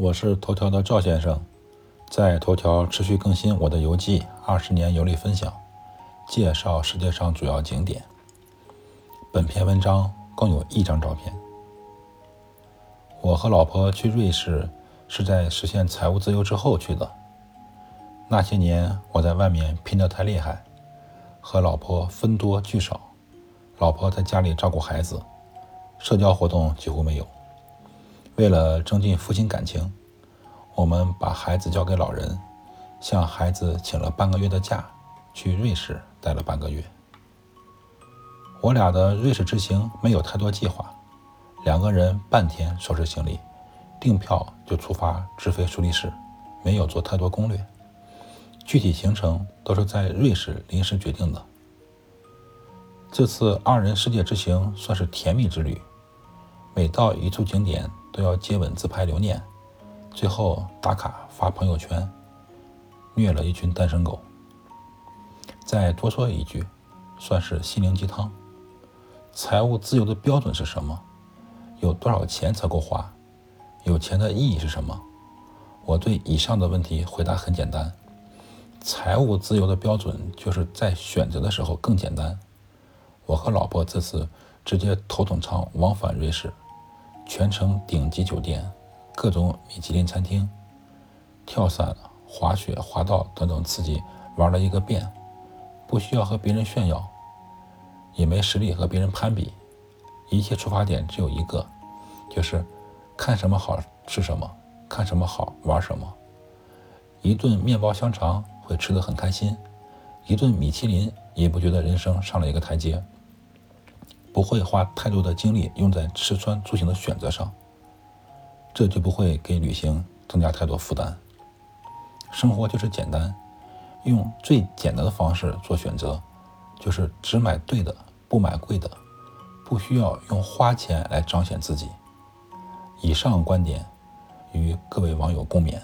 我是头条的赵先生，在头条持续更新我的游记，二十年游历分享，介绍世界上主要景点。本篇文章共有一张照片。我和老婆去瑞士是在实现财务自由之后去的。那些年我在外面拼得太厉害，和老婆分多聚少，老婆在家里照顾孩子，社交活动几乎没有。为了增进父亲感情，我们把孩子交给老人，向孩子请了半个月的假，去瑞士待了半个月。我俩的瑞士之行没有太多计划，两个人半天收拾行李，订票就出发，直飞苏黎世，没有做太多攻略。具体行程都是在瑞士临时决定的。这次二人世界之行算是甜蜜之旅，每到一处景点。都要接吻自拍留念，最后打卡发朋友圈，虐了一群单身狗。再多说一句，算是心灵鸡汤。财务自由的标准是什么？有多少钱才够花？有钱的意义是什么？我对以上的问题回答很简单：财务自由的标准就是在选择的时候更简单。我和老婆这次直接头等舱往返瑞士。全程顶级酒店，各种米其林餐厅，跳伞、滑雪、滑道等等刺激玩了一个遍，不需要和别人炫耀，也没实力和别人攀比，一切出发点只有一个，就是看什么好吃什么，看什么好玩什么。一顿面包香肠会吃得很开心，一顿米其林也不觉得人生上了一个台阶。不会花太多的精力用在吃穿住行的选择上，这就不会给旅行增加太多负担。生活就是简单，用最简单的方式做选择，就是只买对的，不买贵的，不需要用花钱来彰显自己。以上观点与各位网友共勉。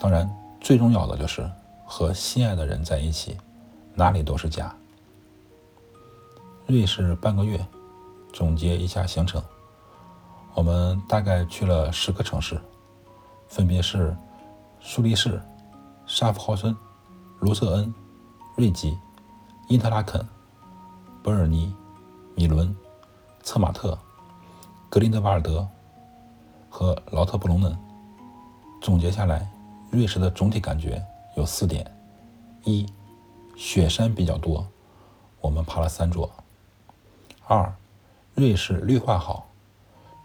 当然，最重要的就是和心爱的人在一起，哪里都是家。瑞士半个月，总结一下行程。我们大概去了十个城市，分别是苏黎世、沙夫豪森、卢瑟恩、瑞吉、因特拉肯、伯尔尼、米伦、策马特、格林德瓦尔德和劳特布隆嫩。总结下来，瑞士的总体感觉有四点：一，雪山比较多，我们爬了三座。二，瑞士绿化好，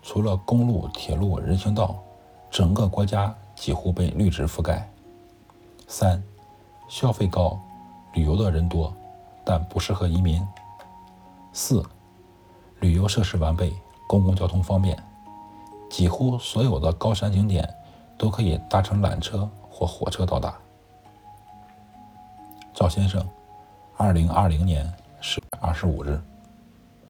除了公路、铁路、人行道，整个国家几乎被绿植覆盖。三，消费高，旅游的人多，但不适合移民。四，旅游设施完备，公共交通方便，几乎所有的高山景点都可以搭乘缆车或火车到达。赵先生，二零二零年十月二十五日。